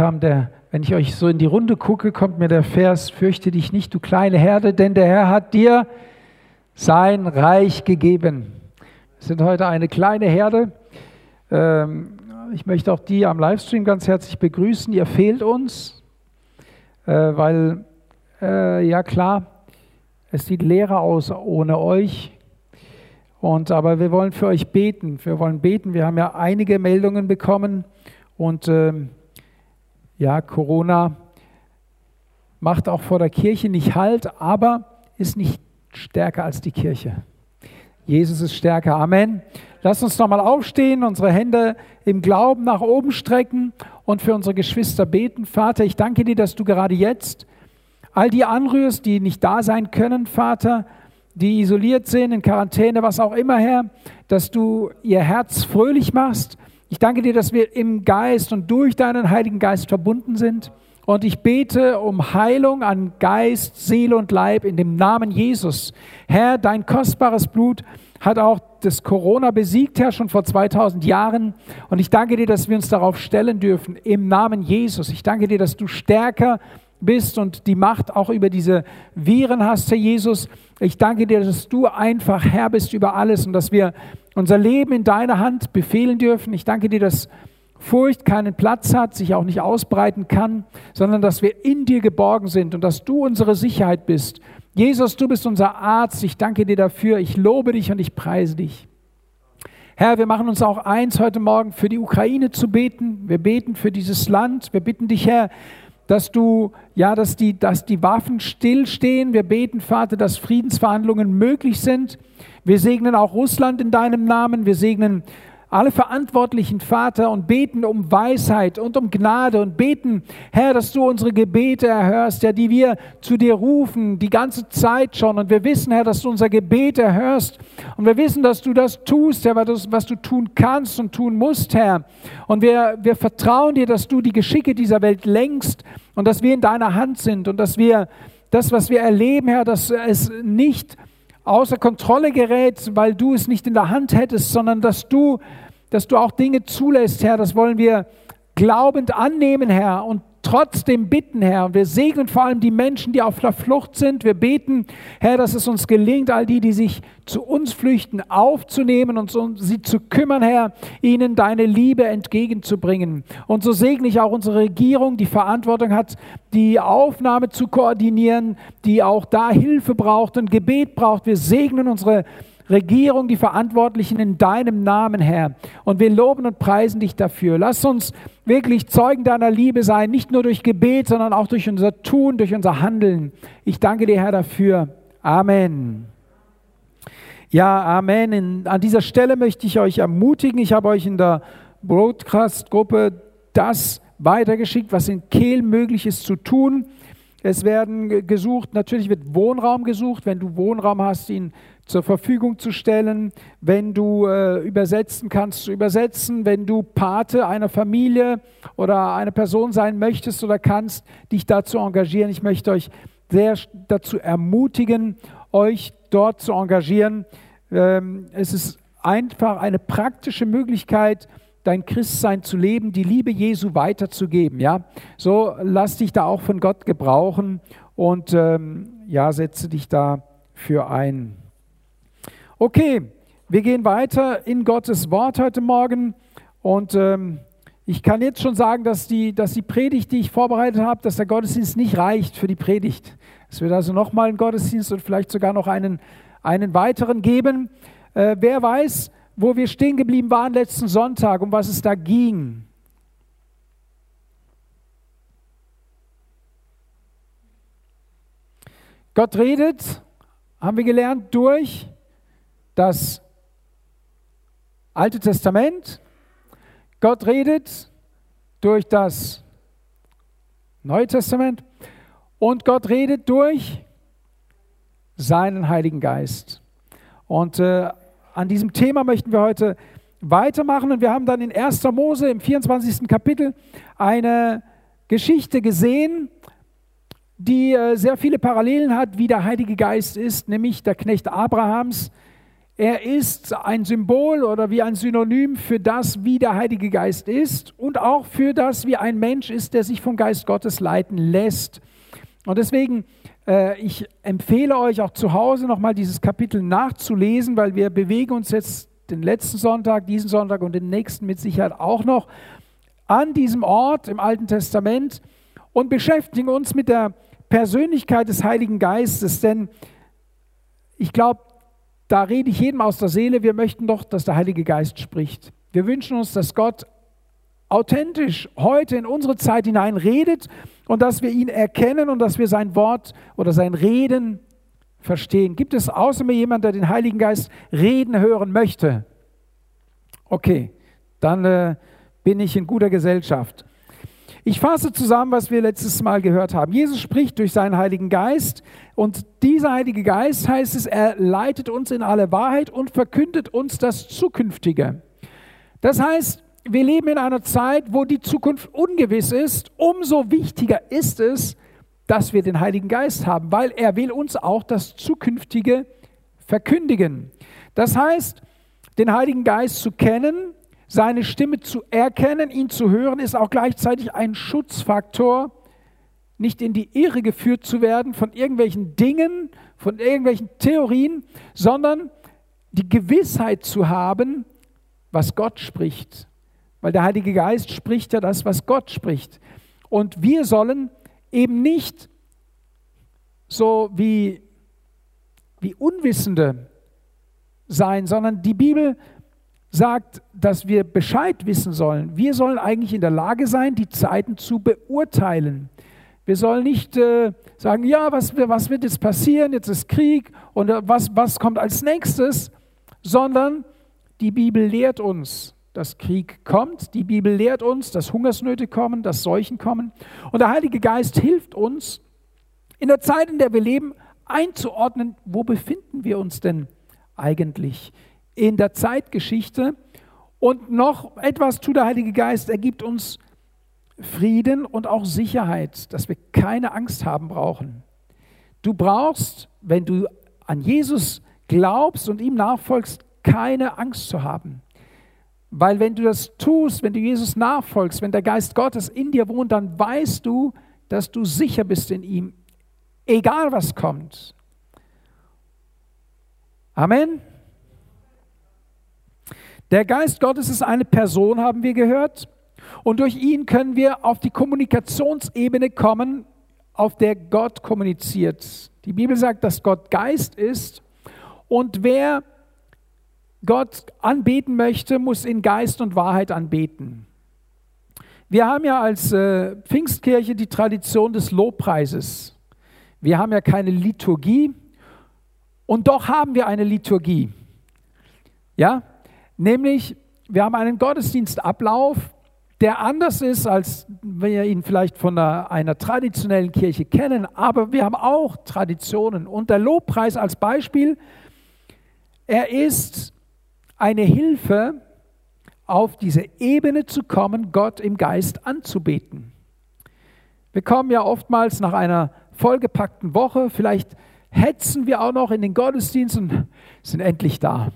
kam der, wenn ich euch so in die Runde gucke, kommt mir der Vers, fürchte dich nicht, du kleine Herde, denn der Herr hat dir sein Reich gegeben. Wir sind heute eine kleine Herde. Ähm, ich möchte auch die am Livestream ganz herzlich begrüßen. Ihr fehlt uns, äh, weil, äh, ja klar, es sieht leerer aus ohne euch. Und, aber wir wollen für euch beten. Wir wollen beten. Wir haben ja einige Meldungen bekommen und ähm, ja, Corona macht auch vor der Kirche nicht Halt, aber ist nicht stärker als die Kirche. Jesus ist stärker. Amen. Lass uns nochmal aufstehen, unsere Hände im Glauben nach oben strecken und für unsere Geschwister beten. Vater, ich danke dir, dass du gerade jetzt all die anrührst, die nicht da sein können, Vater, die isoliert sind, in Quarantäne, was auch immer, Herr, dass du ihr Herz fröhlich machst, ich danke dir, dass wir im Geist und durch deinen Heiligen Geist verbunden sind. Und ich bete um Heilung an Geist, Seele und Leib in dem Namen Jesus. Herr, dein kostbares Blut hat auch das Corona besiegt, Herr, schon vor 2000 Jahren. Und ich danke dir, dass wir uns darauf stellen dürfen im Namen Jesus. Ich danke dir, dass du stärker bist und die Macht auch über diese Viren hast, Herr Jesus. Ich danke dir, dass du einfach Herr bist über alles und dass wir unser Leben in deiner Hand befehlen dürfen. Ich danke dir, dass Furcht keinen Platz hat, sich auch nicht ausbreiten kann, sondern dass wir in dir geborgen sind und dass du unsere Sicherheit bist. Jesus, du bist unser Arzt. Ich danke dir dafür. Ich lobe dich und ich preise dich. Herr, wir machen uns auch eins heute Morgen für die Ukraine zu beten. Wir beten für dieses Land. Wir bitten dich, Herr, dass du, ja, dass die, dass die Waffen stillstehen. Wir beten, Vater, dass Friedensverhandlungen möglich sind. Wir segnen auch Russland in deinem Namen. Wir segnen alle Verantwortlichen, Vater, und beten um Weisheit und um Gnade und beten, Herr, dass du unsere Gebete erhörst, ja, die wir zu dir rufen, die ganze Zeit schon. Und wir wissen, Herr, dass du unser Gebet erhörst. Und wir wissen, dass du das tust, Herr, was du tun kannst und tun musst, Herr. Und wir, wir vertrauen dir, dass du die Geschicke dieser Welt lenkst und dass wir in deiner Hand sind und dass wir das, was wir erleben, Herr, dass es nicht außer Kontrolle gerät, weil du es nicht in der Hand hättest, sondern dass du, dass du auch Dinge zulässt, Herr. Das wollen wir glaubend annehmen, Herr, und trotzdem bitten, Herr. Und wir segnen vor allem die Menschen, die auf der Flucht sind. Wir beten, Herr, dass es uns gelingt, all die, die sich zu uns flüchten, aufzunehmen und sie zu kümmern, Herr, ihnen deine Liebe entgegenzubringen. Und so segne ich auch unsere Regierung, die Verantwortung hat, die Aufnahme zu koordinieren, die auch da Hilfe braucht und Gebet braucht. Wir segnen unsere Regierung, die Verantwortlichen in deinem Namen, Herr. Und wir loben und preisen dich dafür. Lass uns wirklich Zeugen deiner Liebe sein, nicht nur durch Gebet, sondern auch durch unser Tun, durch unser Handeln. Ich danke dir, Herr, dafür. Amen. Ja, Amen. In, an dieser Stelle möchte ich euch ermutigen. Ich habe euch in der Broadcast-Gruppe das weitergeschickt, was in Kehl möglich ist zu tun. Es werden gesucht, natürlich wird Wohnraum gesucht. Wenn du Wohnraum hast, ihn zur Verfügung zu stellen, wenn du äh, übersetzen kannst, zu übersetzen, wenn du Pate einer Familie oder einer Person sein möchtest oder kannst, dich dazu engagieren. Ich möchte euch sehr dazu ermutigen, euch dort zu engagieren. Ähm, es ist einfach eine praktische Möglichkeit, dein Christsein zu leben, die Liebe Jesu weiterzugeben. Ja, so lass dich da auch von Gott gebrauchen und ähm, ja, setze dich dafür ein. Okay, wir gehen weiter in Gottes Wort heute Morgen und ähm, ich kann jetzt schon sagen, dass die, dass die Predigt, die ich vorbereitet habe, dass der Gottesdienst nicht reicht für die Predigt. Es wird also nochmal einen Gottesdienst und vielleicht sogar noch einen, einen weiteren geben. Äh, wer weiß, wo wir stehen geblieben waren letzten Sonntag, um was es da ging. Gott redet, haben wir gelernt, durch das Alte Testament. Gott redet durch das Neue Testament und Gott redet durch seinen Heiligen Geist. Und äh, an diesem Thema möchten wir heute weitermachen und wir haben dann in 1. Mose im 24. Kapitel eine Geschichte gesehen, die äh, sehr viele Parallelen hat, wie der Heilige Geist ist, nämlich der Knecht Abrahams Er ist ein Symbol oder wie ein Synonym für das, wie der Heilige Geist ist und auch für das, wie ein Mensch ist, der sich vom Geist Gottes leiten lässt. Und deswegen, äh, ich empfehle euch auch zu Hause nochmal dieses Kapitel nachzulesen, weil wir bewegen uns jetzt den letzten Sonntag, diesen Sonntag und den nächsten mit Sicherheit auch noch an diesem Ort im Alten Testament und beschäftigen uns mit der Persönlichkeit des Heiligen Geistes. Denn ich glaube, da rede ich jedem aus der Seele, wir möchten doch, dass der Heilige Geist spricht. Wir wünschen uns, dass Gott authentisch heute in unsere Zeit hinein redet und dass wir ihn erkennen und dass wir sein Wort oder sein Reden verstehen. Gibt es außer mir jemand, der den Heiligen Geist reden hören möchte? Okay, dann äh, bin ich in guter Gesellschaft. Ich fasse zusammen, was wir letztes Mal gehört haben. Jesus spricht durch seinen Heiligen Geist und dieser Heilige Geist heißt es, er leitet uns in alle Wahrheit und verkündet uns das Zukünftige. Das heißt, wir leben in einer Zeit, wo die Zukunft ungewiss ist. Umso wichtiger ist es, dass wir den Heiligen Geist haben, weil er will uns auch das Zukünftige verkündigen. Das heißt, den Heiligen Geist zu kennen, seine Stimme zu erkennen, ihn zu hören, ist auch gleichzeitig ein Schutzfaktor, nicht in die Irre geführt zu werden von irgendwelchen Dingen, von irgendwelchen Theorien, sondern die Gewissheit zu haben, was Gott spricht. Weil der Heilige Geist spricht ja das, was Gott spricht. Und wir sollen eben nicht so wie, wie Unwissende sein, sondern die Bibel sagt, dass wir Bescheid wissen sollen. Wir sollen eigentlich in der Lage sein, die Zeiten zu beurteilen. Wir sollen nicht äh, sagen, ja, was, was, wird jetzt passieren, jetzt ist Krieg und äh, was, was kommt als nächstes, sondern die Bibel lehrt uns, dass Krieg kommt. Die Bibel lehrt uns, dass Hungersnöte kommen, dass Seuchen kommen. Und der Heilige Geist hilft uns, in der Zeit, in der wir leben, einzuordnen, wo befinden wir uns denn eigentlich in der Zeitgeschichte. Und noch etwas tut der Heilige Geist, er gibt uns Frieden und auch Sicherheit, dass wir keine Angst haben brauchen. Du brauchst, wenn du an Jesus glaubst und ihm nachfolgst, keine Angst zu haben. Weil wenn du das tust, wenn du Jesus nachfolgst, wenn der Geist Gottes in dir wohnt, dann weißt du, dass du sicher bist in ihm, egal was kommt. Amen. Der Geist Gottes ist eine Person, haben wir gehört. Und durch ihn können wir auf die Kommunikationsebene kommen, auf der Gott kommuniziert. Die Bibel sagt, dass Gott Geist ist und wer Gott anbeten möchte, muss in Geist und Wahrheit anbeten. Wir haben ja als äh, Pfingstkirche die Tradition des Lobpreises. Wir haben ja keine Liturgie und doch haben wir eine Liturgie. Ja, Nämlich, wir haben einen Gottesdienstablauf, der anders ist, als wir ihn vielleicht von einer, einer, traditionellen Kirche kennen, aber wir haben auch Traditionen. Und der Lobpreis als Beispiel, er ist eine Hilfe, auf diese Ebene zu kommen, Gott im Geist anzubeten. Wir kommen ja oftmals nach einer vollgepackten Woche, vielleicht hetzen wir auch noch in den Gottesdienst und sind endlich da.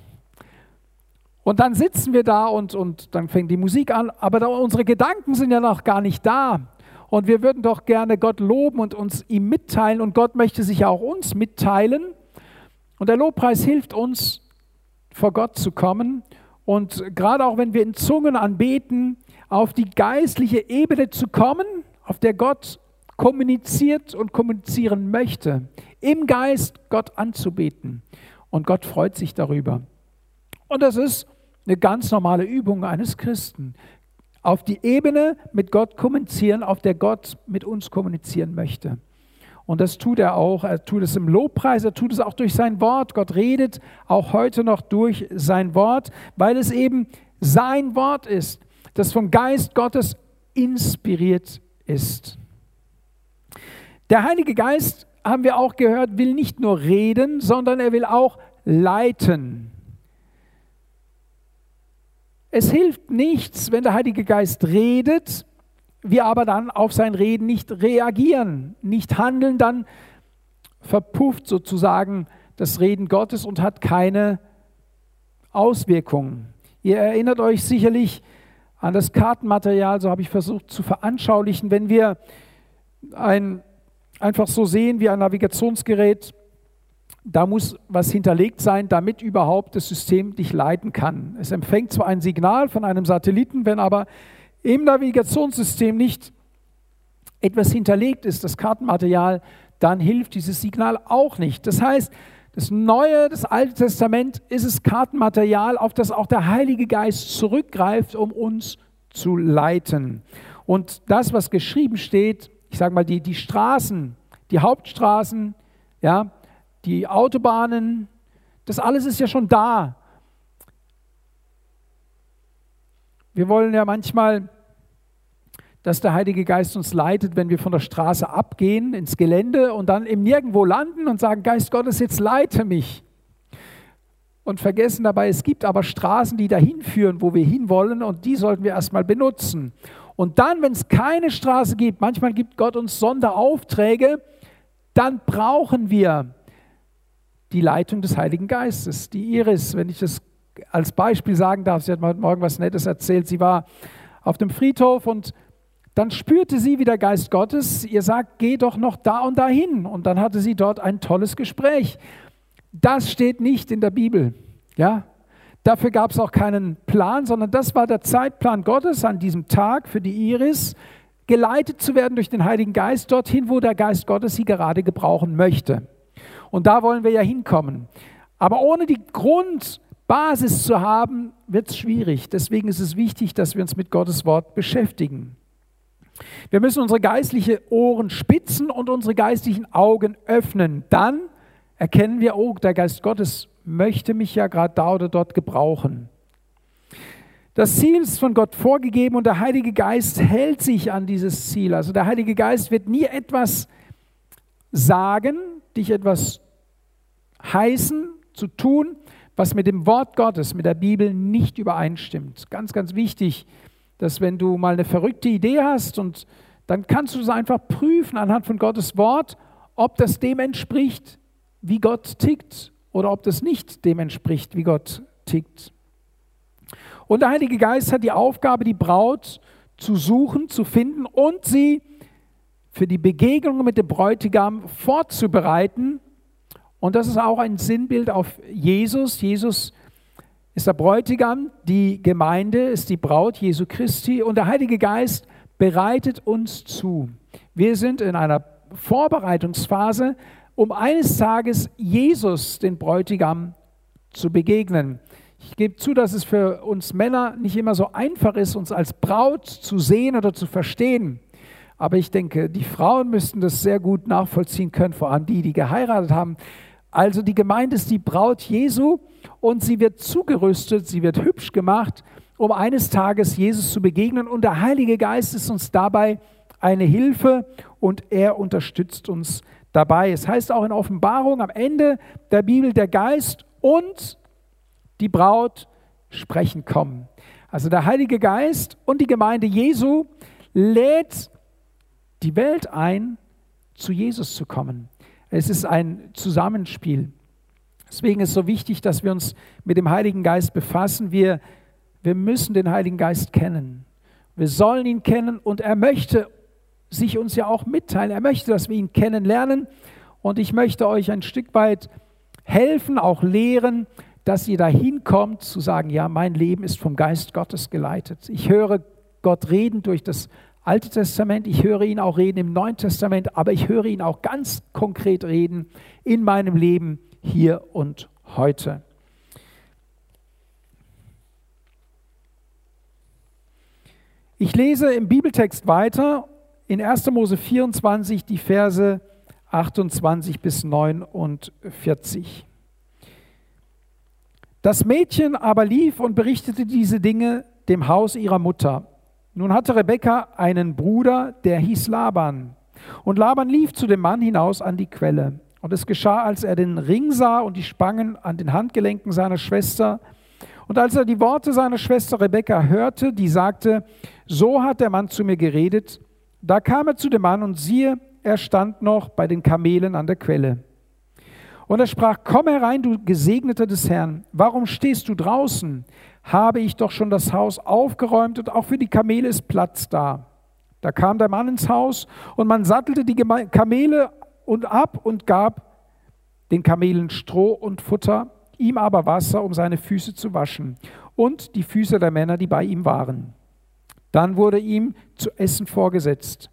Und dann sitzen wir da und, und dann fängt die Musik an, aber unsere Gedanken sind ja noch gar nicht da. Und wir würden doch gerne Gott loben und uns ihm mitteilen und Gott möchte sich auch uns mitteilen. Und der Lobpreis hilft uns, vor Gott zu kommen und gerade auch wenn wir in Zungen anbeten, auf die geistliche Ebene zu kommen, auf der Gott kommuniziert und kommunizieren möchte, im Geist Gott anzubeten. Und Gott freut sich darüber. Und das ist eine ganz normale Übung eines Christen. Auf die Ebene mit Gott kommunizieren, auf der Gott mit uns kommunizieren möchte. Und das tut er auch. Er tut es im Lobpreis, er tut es auch durch sein Wort. Gott redet auch heute noch durch sein Wort, weil es eben sein Wort ist, das vom Geist Gottes inspiriert ist. Der Heilige Geist, haben wir auch gehört, will nicht nur reden, sondern er will auch leiten. Es hilft nichts, wenn der Heilige Geist redet, wir aber dann auf sein Reden nicht reagieren, nicht handeln, dann verpufft sozusagen das Reden Gottes und hat keine Auswirkungen. Ihr erinnert euch sicherlich an das Kartenmaterial, so habe ich versucht zu veranschaulichen, wenn wir ein, einfach so sehen wie ein Navigationsgerät, da muss was hinterlegt sein, damit überhaupt das System dich leiten kann. Es empfängt zwar ein Signal von einem Satelliten, wenn aber im Navigationssystem nicht etwas hinterlegt ist, das Kartenmaterial, dann hilft dieses Signal auch nicht. Das heißt, das Neue, das Alte Testament ist es Kartenmaterial, auf das auch der Heilige Geist zurückgreift, um uns zu leiten. Und das, was geschrieben steht, ich sage mal, die, die Straßen, die Hauptstraßen, ja, die Autobahnen, das alles ist ja schon da. Wir wollen ja manchmal dass der Heilige Geist uns leitet, wenn wir von der Straße abgehen ins Gelände und dann im Nirgendwo landen und sagen, Geist Gottes, jetzt leite mich. Und vergessen dabei, es gibt aber Straßen, die dahin führen, wo wir hinwollen und die sollten wir erstmal benutzen. Und dann, wenn es keine Straße gibt, manchmal gibt Gott uns Sonderaufträge, dann brauchen wir die Leitung des Heiligen Geistes. Die Iris, wenn ich das als Beispiel sagen darf, sie hat heute Morgen was Nettes erzählt, sie war auf dem Friedhof und dann spürte sie, wie der Geist Gottes ihr sagt, geh doch noch da und dahin. Und dann hatte sie dort ein tolles Gespräch. Das steht nicht in der Bibel. Ja? Dafür gab es auch keinen Plan, sondern das war der Zeitplan Gottes an diesem Tag für die Iris, geleitet zu werden durch den Heiligen Geist dorthin, wo der Geist Gottes sie gerade gebrauchen möchte. Und da wollen wir ja hinkommen. Aber ohne die Grundbasis zu haben, wird es schwierig. Deswegen ist es wichtig, dass wir uns mit Gottes Wort beschäftigen. Wir müssen unsere geistlichen Ohren spitzen und unsere geistlichen Augen öffnen. Dann erkennen wir, oh, der Geist Gottes möchte mich ja gerade da oder dort gebrauchen. Das Ziel ist von Gott vorgegeben und der Heilige Geist hält sich an dieses Ziel. Also der Heilige Geist wird nie etwas sagen, dich etwas heißen, zu tun, was mit dem Wort Gottes, mit der Bibel nicht übereinstimmt. Ganz, ganz wichtig dass wenn du mal eine verrückte Idee hast und dann kannst du es einfach prüfen anhand von Gottes Wort, ob das dem entspricht, wie Gott tickt oder ob das nicht dem entspricht, wie Gott tickt. Und der Heilige Geist hat die Aufgabe, die Braut zu suchen, zu finden und sie für die Begegnung mit dem Bräutigam vorzubereiten. Und das ist auch ein Sinnbild auf Jesus. Jesus ist der Bräutigam, die Gemeinde ist die Braut Jesu Christi und der Heilige Geist bereitet uns zu. Wir sind in einer Vorbereitungsphase, um eines Tages Jesus, den Bräutigam, zu begegnen. Ich gebe zu, dass es für uns Männer nicht immer so einfach ist, uns als Braut zu sehen oder zu verstehen. Aber ich denke, die Frauen müssten das sehr gut nachvollziehen können, vor allem die, die geheiratet haben. Also die Gemeinde ist die Braut Jesu und sie wird zugerüstet, sie wird hübsch gemacht, um eines Tages Jesus zu begegnen. Und der Heilige Geist ist uns dabei eine Hilfe und er unterstützt uns dabei. Es heißt auch in Offenbarung am Ende der Bibel, der Geist und die Braut sprechen kommen. Also der Heilige Geist und die Gemeinde Jesu lädt die Welt ein, zu Jesus zu kommen. Es ist ein Zusammenspiel. Deswegen ist es so wichtig, dass wir uns mit dem Heiligen Geist befassen. Wir, wir müssen den Heiligen Geist kennen. Wir sollen ihn kennen und er möchte sich uns ja auch mitteilen. Er möchte, dass wir ihn kennenlernen. Und ich möchte euch ein Stück weit helfen, auch lehren, dass ihr dahin kommt, zu sagen, ja, mein Leben ist vom Geist Gottes geleitet. Ich höre Gott reden durch das Alte Testament, ich höre ihn auch reden im Neuen Testament, aber ich höre ihn auch ganz konkret reden in meinem Leben hier und heute. Ich lese im Bibeltext weiter in 1. Mose 24 die Verse 28 bis 49. Das Mädchen aber lief und berichtete diese Dinge dem Haus ihrer Mutter. Nun hatte Rebekka einen Bruder, der hieß Laban. Und Laban lief zu dem Mann hinaus an die Quelle. Und es geschah, als er den Ring sah und die Spangen an den Handgelenken seiner Schwester. Und als er die Worte seiner Schwester Rebekka hörte, die sagte, so hat der Mann zu mir geredet, da kam er zu dem Mann und siehe, er stand noch bei den Kamelen an der Quelle. Und er sprach, komm herein, du Gesegneter des Herrn, warum stehst du draußen? Habe ich doch schon das Haus aufgeräumt und auch für die Kamele ist Platz da. Da kam der Mann ins Haus und man sattelte die Kamele und ab und gab den Kamelen Stroh und Futter, ihm aber Wasser, um seine Füße zu waschen und die Füße der Männer, die bei ihm waren. Dann wurde ihm zu essen vorgesetzt.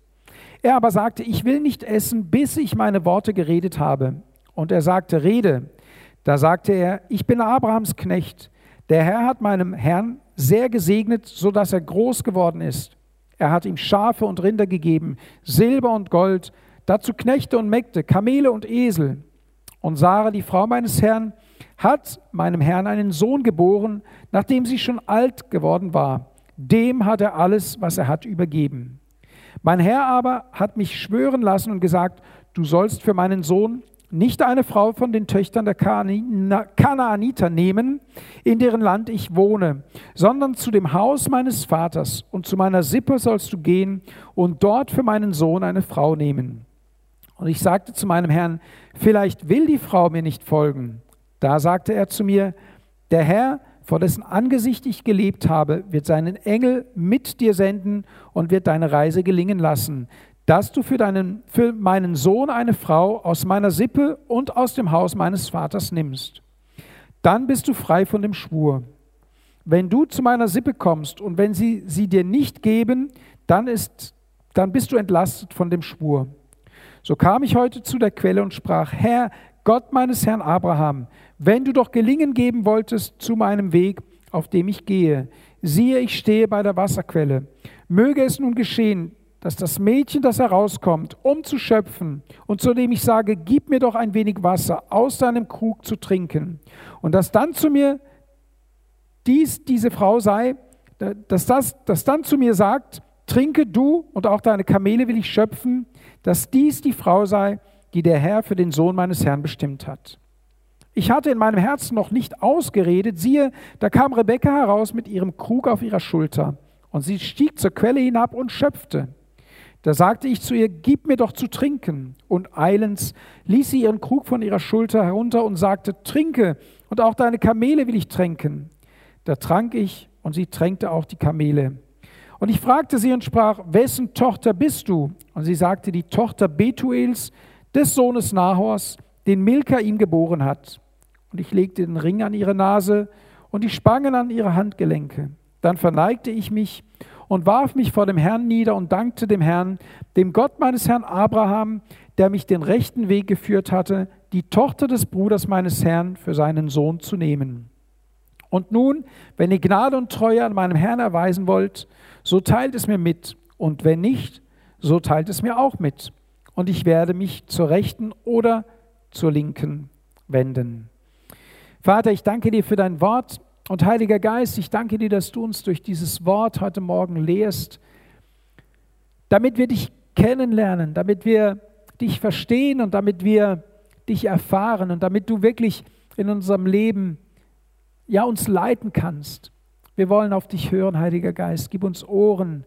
Er aber sagte, ich will nicht essen, bis ich meine Worte geredet habe. Und er sagte, rede. Da sagte er, ich bin Abrahams Knecht. Der Herr hat meinem Herrn sehr gesegnet, so dass er groß geworden ist. Er hat ihm Schafe und Rinder gegeben, Silber und Gold, dazu Knechte und Mägde, Kamele und Esel. Und Sarah, die Frau meines Herrn, hat meinem Herrn einen Sohn geboren, nachdem sie schon alt geworden war. Dem hat er alles, was er hat, übergeben. Mein Herr aber hat mich schwören lassen und gesagt, du sollst für meinen Sohn nicht eine Frau von den Töchtern der Kanaaniter nehmen, in deren Land ich wohne, sondern zu dem Haus meines Vaters und zu meiner Sippe sollst du gehen und dort für meinen Sohn eine Frau nehmen. Und ich sagte zu meinem Herrn, vielleicht will die Frau mir nicht folgen. Da sagte er zu mir, der Herr, vor dessen Angesicht ich gelebt habe, wird seinen Engel mit dir senden und wird deine Reise gelingen lassen, dass du für, deinen, für meinen Sohn eine Frau aus meiner Sippe und aus dem Haus meines Vaters nimmst. Dann bist du frei von dem Schwur. Wenn du zu meiner Sippe kommst und wenn sie sie dir nicht geben, dann, ist, dann bist du entlastet von dem Schwur. So kam ich heute zu der Quelle und sprach, Herr, Gott meines Herrn Abraham, wenn du doch gelingen geben wolltest zu meinem Weg, auf dem ich gehe, siehe, ich stehe bei der Wasserquelle. Möge es nun geschehen, dass das Mädchen, das herauskommt, um zu schöpfen, und zu dem ich sage, gib mir doch ein wenig Wasser aus deinem Krug zu trinken, und dass dann zu mir dies diese Frau sei, dass, das, dass dann zu mir sagt, trinke du und auch deine Kamele will ich schöpfen, dass dies die Frau sei, die der Herr für den Sohn meines Herrn bestimmt hat. Ich hatte in meinem Herzen noch nicht ausgeredet, siehe, da kam Rebekka heraus mit ihrem Krug auf ihrer Schulter, und sie stieg zur Quelle hinab und schöpfte. Da sagte ich zu ihr, gib mir doch zu trinken. Und eilends ließ sie ihren Krug von ihrer Schulter herunter und sagte, trinke, und auch deine Kamele will ich tränken. Da trank ich, und sie tränkte auch die Kamele. Und ich fragte sie und sprach, wessen Tochter bist du? Und sie sagte, die Tochter Betuels, des Sohnes Nahors, den Milka ihm geboren hat. Und ich legte den Ring an ihre Nase und die Spangen an ihre Handgelenke. Dann verneigte ich mich und warf mich vor dem Herrn nieder und dankte dem Herrn, dem Gott meines Herrn Abraham, der mich den rechten Weg geführt hatte, die Tochter des Bruders meines Herrn für seinen Sohn zu nehmen. Und nun, wenn ihr Gnade und Treue an meinem Herrn erweisen wollt, so teilt es mir mit, und wenn nicht, so teilt es mir auch mit, und ich werde mich zur rechten oder zur linken wenden. Vater, ich danke dir für dein Wort. Und Heiliger Geist, ich danke dir, dass du uns durch dieses Wort heute Morgen lehrst, damit wir dich kennenlernen, damit wir dich verstehen und damit wir dich erfahren und damit du wirklich in unserem Leben ja uns leiten kannst. Wir wollen auf dich hören, Heiliger Geist. Gib uns Ohren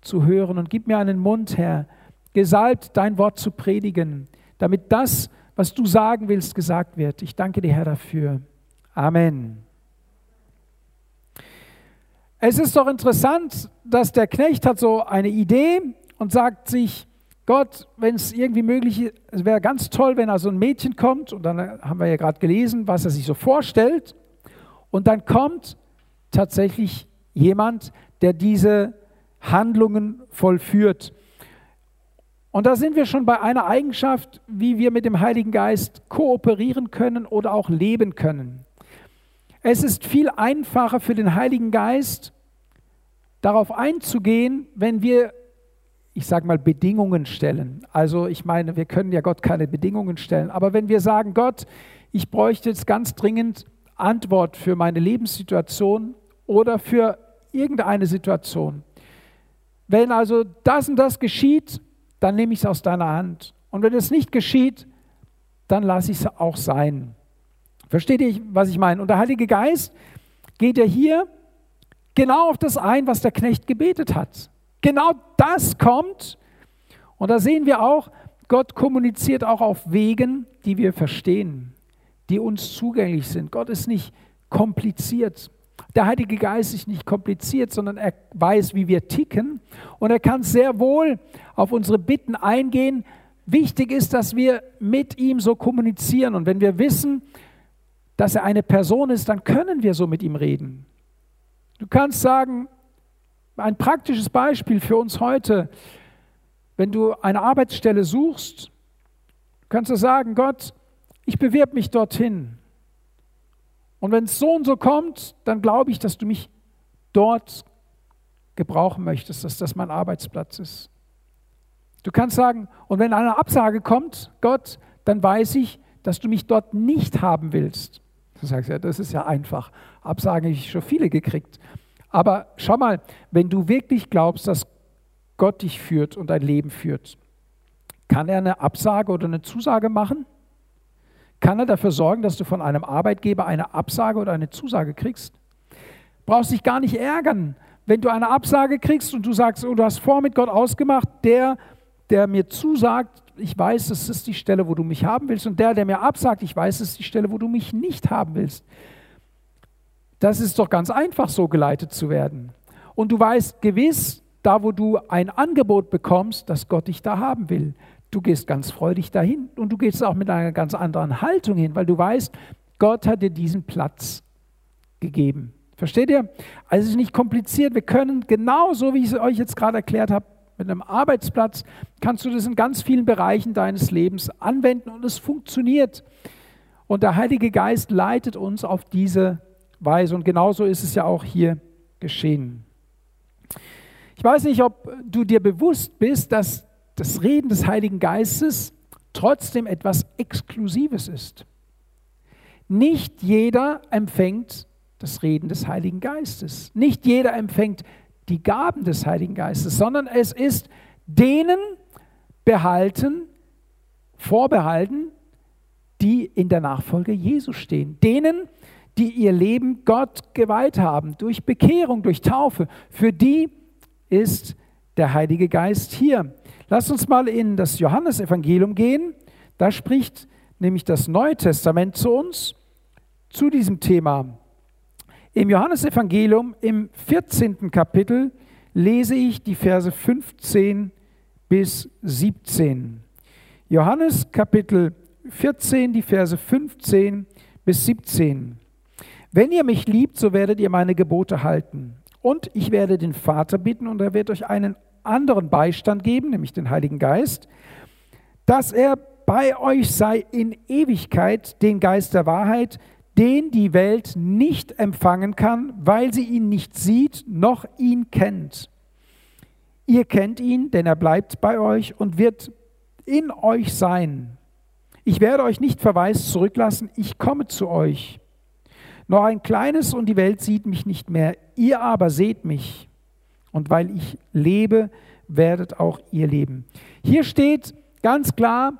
zu hören und gib mir einen Mund, Herr, gesalbt dein Wort zu predigen, damit das, was du sagen willst, gesagt wird. Ich danke dir, Herr, dafür. Amen. Es ist doch interessant, dass der Knecht hat so eine Idee und sagt sich, Gott, wenn es irgendwie möglich ist, es wäre ganz toll, wenn also ein Mädchen kommt, und dann haben wir ja gerade gelesen, was er sich so vorstellt, und dann kommt tatsächlich jemand, der diese Handlungen vollführt. Und da sind wir schon bei einer Eigenschaft, wie wir mit dem Heiligen Geist kooperieren können oder auch leben können. Es ist viel einfacher für den Heiligen Geist, darauf einzugehen, wenn wir, ich sage mal, Bedingungen stellen. Also ich meine, wir können ja Gott keine Bedingungen stellen, aber wenn wir sagen, Gott, ich bräuchte jetzt ganz dringend Antwort für meine Lebenssituation oder für irgendeine Situation. Wenn also das und das geschieht, dann nehme ich es aus deiner Hand. Und wenn es nicht geschieht, dann lasse ich es auch sein. Versteht ihr, was ich meine? Und der Heilige Geist geht ja hier genau auf das ein, was der Knecht gebetet hat. Genau das kommt. Und da sehen wir auch, Gott kommuniziert auch auf Wegen, die wir verstehen, die uns zugänglich sind. Gott ist nicht kompliziert. Der Heilige Geist ist nicht kompliziert, sondern er weiß, wie wir ticken und er kann sehr wohl auf unsere Bitten eingehen. Wichtig ist, dass wir mit ihm so kommunizieren und wenn wir wissen, dass er eine Person ist, dann können wir so mit ihm reden. Du kannst sagen, ein praktisches Beispiel für uns heute, wenn du eine Arbeitsstelle suchst, kannst du sagen, Gott, ich bewirb mich dorthin. Und wenn es so und so kommt, dann glaube ich, dass du mich dort gebrauchen möchtest, dass das mein Arbeitsplatz ist. Du kannst sagen, und wenn eine Absage kommt, Gott, dann weiß ich, dass du mich dort nicht haben willst. Du sagst ja, das ist ja einfach. Absagen habe ich schon viele gekriegt. Aber schau mal, wenn du wirklich glaubst, dass Gott dich führt und dein Leben führt, kann er eine Absage oder eine Zusage machen? Kann er dafür sorgen, dass du von einem Arbeitgeber eine Absage oder eine Zusage kriegst? Brauchst dich gar nicht ärgern, wenn du eine Absage kriegst und du sagst, oh, du hast vor mit Gott ausgemacht, der, der mir zusagt, ich weiß, das ist die Stelle, wo du mich haben willst, und der, der mir absagt, ich weiß, das ist die Stelle, wo du mich nicht haben willst. Das ist doch ganz einfach, so geleitet zu werden. Und du weißt gewiss, da wo du ein Angebot bekommst, dass Gott dich da haben will. Du gehst ganz freudig dahin und du gehst auch mit einer ganz anderen Haltung hin, weil du weißt, Gott hat dir diesen Platz gegeben. Versteht ihr? Also es ist nicht kompliziert. Wir können genauso, wie ich es euch jetzt gerade erklärt habe, mit einem Arbeitsplatz, kannst du das in ganz vielen Bereichen deines Lebens anwenden und es funktioniert. Und der Heilige Geist leitet uns auf diese Weise. Und genauso ist es ja auch hier geschehen. Ich weiß nicht, ob du dir bewusst bist, dass das Reden des Heiligen Geistes trotzdem etwas Exklusives ist. Nicht jeder empfängt das Reden des Heiligen Geistes. Nicht jeder empfängt die Gaben des Heiligen Geistes, sondern es ist denen behalten, vorbehalten, die in der Nachfolge Jesu stehen. Denen, die ihr Leben Gott geweiht haben, durch Bekehrung, durch Taufe. Für die ist der Heilige Geist hier. Lass uns mal in das Johannesevangelium gehen. Da spricht nämlich das Neue Testament zu uns zu diesem Thema. Im Johannesevangelium im 14. Kapitel lese ich die Verse 15 bis 17. Johannes Kapitel 14, die Verse 15 bis 17. Wenn ihr mich liebt, so werdet ihr meine Gebote halten. Und ich werde den Vater bitten, und er wird euch einen anderen Beistand geben, nämlich den Heiligen Geist, dass er bei euch sei in Ewigkeit, den Geist der Wahrheit, den die Welt nicht empfangen kann, weil sie ihn nicht sieht, noch ihn kennt. Ihr kennt ihn, denn er bleibt bei euch und wird in euch sein. Ich werde euch nicht verweist zurücklassen, ich komme zu euch. Noch ein kleines und die Welt sieht mich nicht mehr. Ihr aber seht mich. Und weil ich lebe, werdet auch ihr leben. Hier steht ganz klar,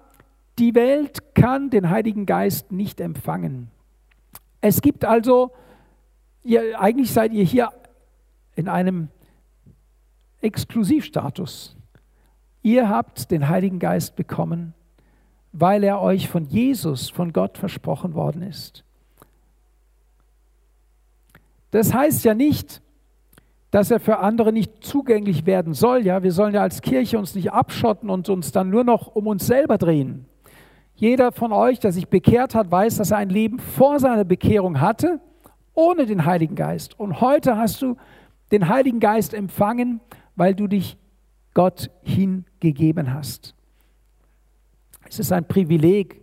die Welt kann den Heiligen Geist nicht empfangen. Es gibt also, ihr, eigentlich seid ihr hier in einem Exklusivstatus. Ihr habt den Heiligen Geist bekommen, weil er euch von Jesus, von Gott versprochen worden ist. Das heißt ja nicht, dass er für andere nicht zugänglich werden soll. Ja, wir sollen ja als Kirche uns nicht abschotten und uns dann nur noch um uns selber drehen. Jeder von euch, der sich bekehrt hat, weiß, dass er ein Leben vor seiner Bekehrung hatte, ohne den Heiligen Geist. Und heute hast du den Heiligen Geist empfangen, weil du dich Gott hingegeben hast. Es ist ein Privileg,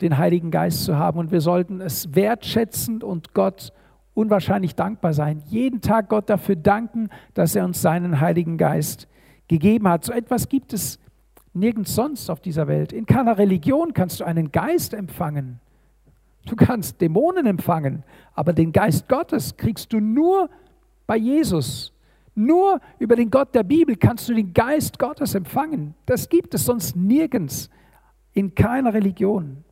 den Heiligen Geist zu haben und wir sollten es wertschätzen und Gott unwahrscheinlich dankbar sein. Jeden Tag Gott dafür danken, dass er uns seinen Heiligen Geist gegeben hat. So etwas gibt es nirgends sonst auf dieser Welt. In keiner Religion kannst du einen Geist empfangen. Du kannst Dämonen empfangen, aber den Geist Gottes kriegst du nur bei Jesus. Nur über den Gott der Bibel kannst du den Geist Gottes empfangen. Das gibt es sonst nirgends, in keiner Religion.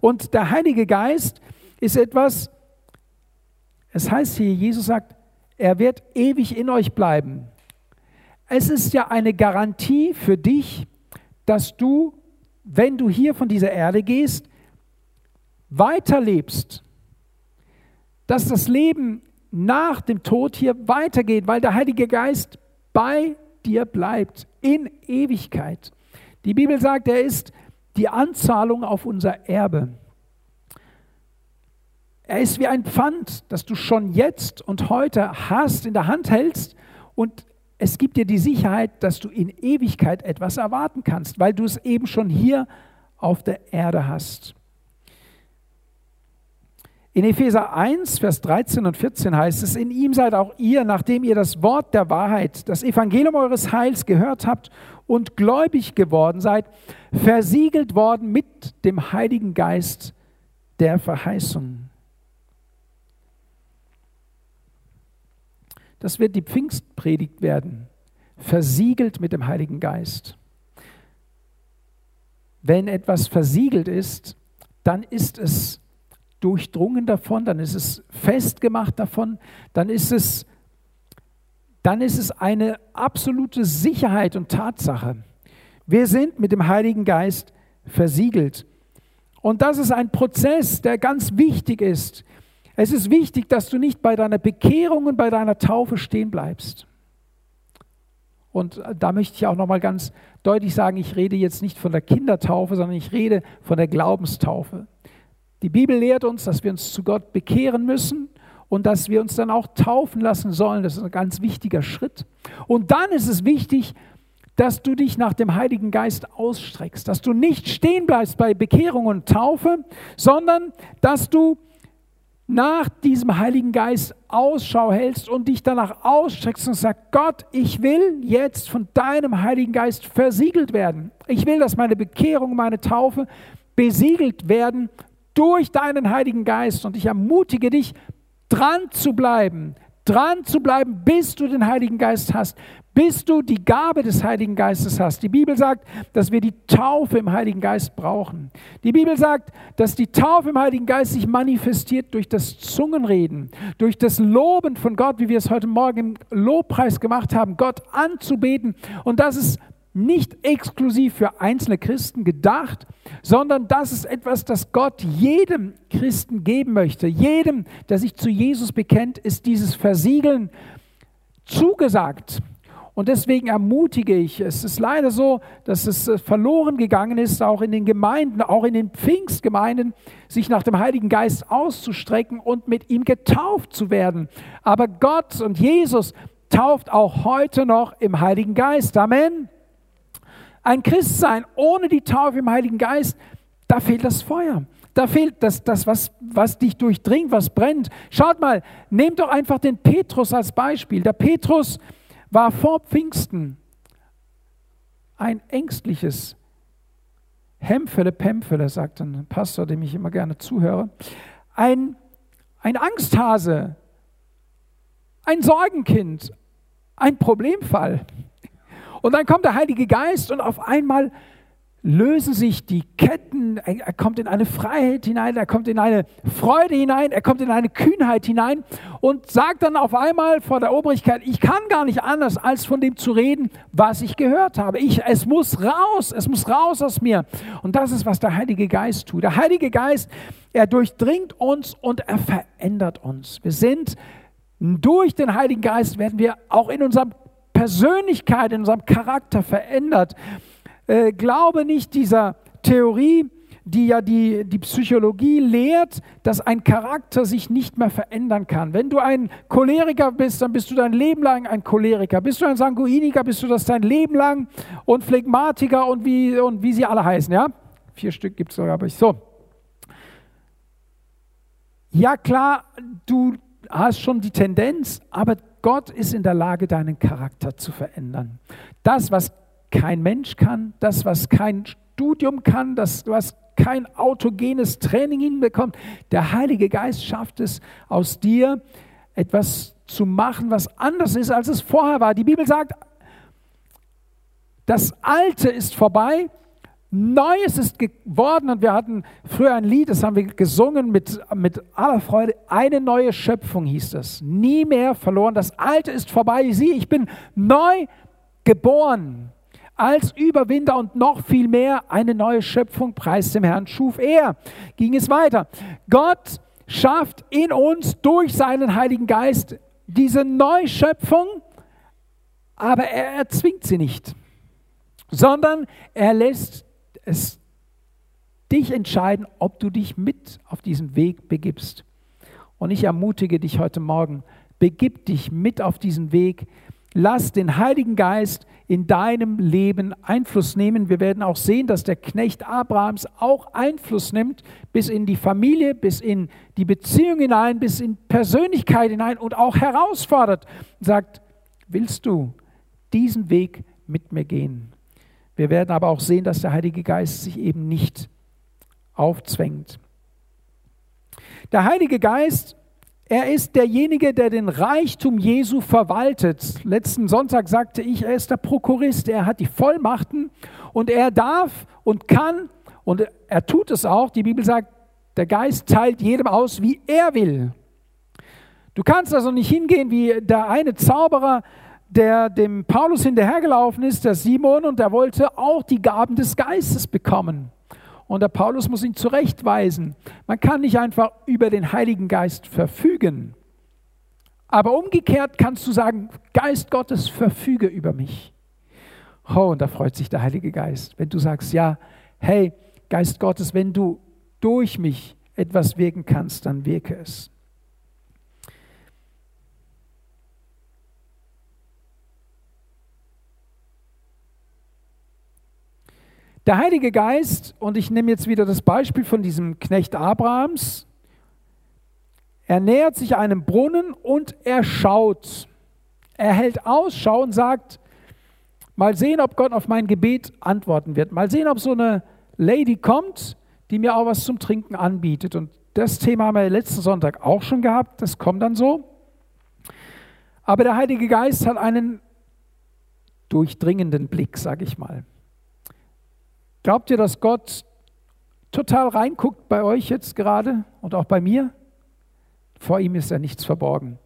Und der Heilige Geist ist etwas, es heißt hier, Jesus sagt, er wird ewig in euch bleiben. Es ist ja eine Garantie für dich, dass du, wenn du hier von dieser Erde gehst, weiterlebst. Dass das Leben nach dem Tod hier weitergeht, weil der Heilige Geist bei dir bleibt in Ewigkeit. Die Bibel sagt, er ist die Anzahlung auf unser Erbe. Er ist wie ein Pfand, das du schon jetzt und heute hast, in der Hand hältst und es gibt dir die Sicherheit, dass du in Ewigkeit etwas erwarten kannst, weil du es eben schon hier auf der Erde hast. In Epheser 1, Vers 13 und 14 heißt es, in ihm seid auch ihr, nachdem ihr das Wort der Wahrheit, das Evangelium eures Heils gehört habt und gläubig geworden seid, versiegelt worden mit dem Heiligen Geist der Verheißung. Das wird die Pfingstpredigt werden, versiegelt mit dem Heiligen Geist. Wenn etwas versiegelt ist, dann ist es durchdrungen davon, dann ist es festgemacht davon, dann ist es, dann ist es eine absolute Sicherheit und Tatsache. Wir sind mit dem Heiligen Geist versiegelt. Und das ist ein Prozess, der ganz wichtig ist. Es ist wichtig, dass du nicht bei deiner Bekehrung und bei deiner Taufe stehen bleibst. Und da möchte ich auch noch mal ganz deutlich sagen, ich rede jetzt nicht von der Kindertaufe, sondern ich rede von der Glaubenstaufe. Die Bibel lehrt uns, dass wir uns zu Gott bekehren müssen und dass wir uns dann auch taufen lassen sollen. Das ist ein ganz wichtiger Schritt. Und dann ist es wichtig, dass du dich nach dem Heiligen Geist ausstreckst, dass du nicht stehen bleibst bei Bekehrung und Taufe, sondern dass du nach diesem Heiligen Geist Ausschau hältst und dich danach ausstreckst und sagst, Gott, ich will jetzt von deinem Heiligen Geist versiegelt werden. Ich will, dass meine Bekehrung, meine Taufe besiegelt werden durch deinen Heiligen Geist. Und ich ermutige dich, dran zu bleiben, dran zu bleiben, bis du den Heiligen Geist hast, bis du die Gabe des Heiligen Geistes hast. Die Bibel sagt, dass wir die Taufe im Heiligen Geist brauchen. Die Bibel sagt, dass die Taufe im Heiligen Geist sich manifestiert durch das Zungenreden, durch das Loben von Gott, wie wir es heute Morgen im Lobpreis gemacht haben, Gott anzubeten. Und das ist nicht exklusiv für einzelne Christen gedacht, sondern das ist etwas, das Gott jedem Christen geben möchte. Jedem, der sich zu Jesus bekennt, ist dieses Versiegeln zugesagt. Und deswegen ermutige ich, es ist leider so, dass es äh, verloren gegangen ist, auch in den Gemeinden, auch in den Pfingstgemeinden, sich nach dem Heiligen Geist auszustrecken und mit ihm getauft zu werden. Aber Gott und Jesus tauft auch heute noch im Heiligen Geist. Amen. Ein Christsein ohne die Taufe im Heiligen Geist, da fehlt das Feuer. Da fehlt das, das was, was dich durchdringt, was brennt. Schaut mal, nehmt doch einfach den Petrus als Beispiel. Der Petrus war vor Pfingsten ein ängstliches Hemfele Pempfele, sagt ein Pastor, dem ich immer gerne zuhöre. Ein, ein Angsthase, ein Sorgenkind, ein Problemfall. Und dann kommt der Heilige Geist und auf einmal lösen sich die Ketten, er kommt in eine Freiheit hinein, er kommt in eine Freude hinein, er kommt in eine Kühnheit hinein und sagt dann auf einmal vor der Obrigkeit, ich kann gar nicht anders, als von dem zu reden, was ich gehört habe. Ich, es muss raus, es muss raus aus mir. Und das ist, was der Heilige Geist tut. Der Heilige Geist, er durchdringt uns und er verändert uns. Wir sind durch den Heiligen Geist werden wir auch in unserem Persönlichkeit, in unserem Charakter verändert. Äh, glaube nicht dieser Theorie, die ja die, die Psychologie lehrt, dass ein Charakter sich nicht mehr verändern kann. Wenn du ein Choleriker bist, dann bist du dein Leben lang ein Choleriker. Bist du ein Sanguiniker, bist du das dein Leben lang und Phlegmatiker und wie, und wie sie alle heißen. Ja? Vier Stück gibt es sogar, aber ich so. Ja klar, du hast schon die Tendenz, aber Gott ist in der Lage, deinen Charakter zu verändern. Das, was kein Mensch kann, das, was kein Studium kann, das, was kein autogenes Training hinbekommt, der Heilige Geist schafft es aus dir, etwas zu machen, was anders ist, als es vorher war. Die Bibel sagt, das Alte ist vorbei, Neues ist geworden und wir hatten früher ein Lied, das haben wir gesungen mit, mit aller Freude. Eine neue Schöpfung hieß es. Nie mehr verloren. Das Alte ist vorbei. Sieh, ich bin neu geboren. als Überwinder und noch viel mehr eine neue Schöpfung, preis dem Herrn, schuf er. Ging es weiter. Gott schafft in uns durch seinen Heiligen Geist diese Neuschöpfung, aber er erzwingt sie nicht, sondern er lässt es dich entscheiden, ob du dich mit auf diesen Weg begibst. Und ich ermutige dich heute Morgen, begib dich mit auf diesen Weg. Lass den Heiligen Geist in deinem Leben Einfluss nehmen. Wir werden auch sehen, dass der Knecht Abrahams auch Einfluss nimmt bis in die Familie, bis in die Beziehung hinein, bis in Persönlichkeit hinein und auch herausfordert und sagt, willst du diesen Weg mit mir gehen? Wir werden aber auch sehen, dass der Heilige Geist sich eben nicht aufzwängt. Der Heilige Geist, er ist derjenige, der den Reichtum Jesu verwaltet. Letzten Sonntag sagte ich, er ist der Prokurist, er hat die Vollmachten und er darf und kann und er tut es auch. Die Bibel sagt, der Geist teilt jedem aus, wie er will. Du kannst also nicht hingehen wie der eine Zauberer, der dem Paulus hinterhergelaufen ist, der Simon, und der wollte auch die Gaben des Geistes bekommen. Und der Paulus muss ihn zurechtweisen. Man kann nicht einfach über den Heiligen Geist verfügen. Aber umgekehrt kannst du sagen, Geist Gottes, verfüge über mich. Oh, und da freut sich der Heilige Geist, wenn du sagst, ja, hey, Geist Gottes, wenn du durch mich etwas wirken kannst, dann wirke es. Der Heilige Geist, und ich nehme jetzt wieder das Beispiel von diesem Knecht Abrahams, er nähert sich einem Brunnen und er schaut. Er hält Ausschau und sagt, mal sehen, ob Gott auf mein Gebet antworten wird. Mal sehen, ob so eine Lady kommt, die mir auch was zum Trinken anbietet. Und das Thema haben wir letzten Sonntag auch schon gehabt. Das kommt dann so. Aber der Heilige Geist hat einen durchdringenden Blick, sage ich mal. Glaubt ihr, dass Gott total reinguckt bei euch jetzt gerade und auch bei mir? Vor ihm ist ja nichts verborgen.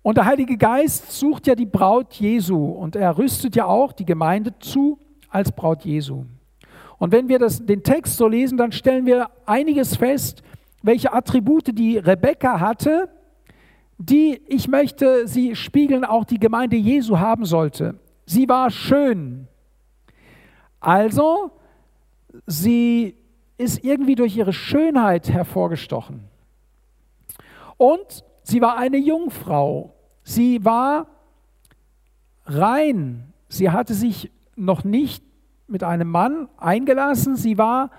Und der Heilige Geist sucht ja die Braut Jesu und er rüstet ja auch die Gemeinde zu als Braut Jesu. Und wenn wir das, den Text so lesen, dann stellen wir einiges fest, welche Attribute die Rebekka hatte, die, ich möchte sie spiegeln, auch die Gemeinde Jesu haben sollte. Sie war schön, also, sie ist irgendwie durch ihre Schönheit hervorgestochen. Und sie war eine Jungfrau. Sie war rein. Sie hatte sich noch nicht mit einem Mann eingelassen. Sie war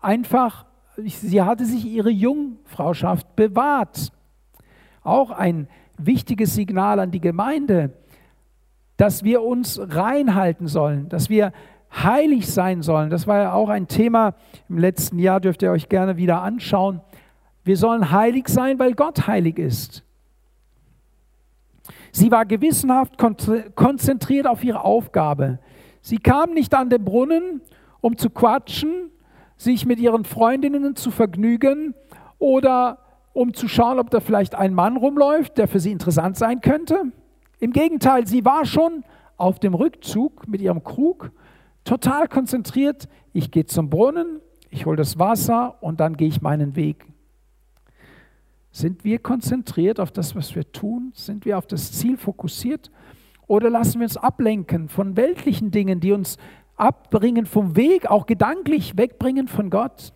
einfach, sie hatte sich ihre Jungfrauschaft bewahrt. Auch ein wichtiges Signal an die Gemeinde, dass wir uns reinhalten sollen, dass wir heilig sein sollen. Das war ja auch ein Thema im letzten Jahr, dürft ihr euch gerne wieder anschauen. Wir sollen heilig sein, weil Gott heilig ist. Sie war gewissenhaft konzentriert auf ihre Aufgabe. Sie kam nicht an den Brunnen, um zu quatschen, sich mit ihren Freundinnen zu vergnügen oder um zu schauen, ob da vielleicht ein Mann rumläuft, der für sie interessant sein könnte. Im Gegenteil, sie war schon auf dem Rückzug mit ihrem Krug total konzentriert, ich gehe zum Brunnen, ich hole das Wasser und dann gehe ich meinen Weg. Sind wir konzentriert auf das, was wir tun? Sind wir auf das Ziel fokussiert? Oder lassen wir uns ablenken von weltlichen Dingen, die uns abbringen vom Weg, auch gedanklich wegbringen von Gott?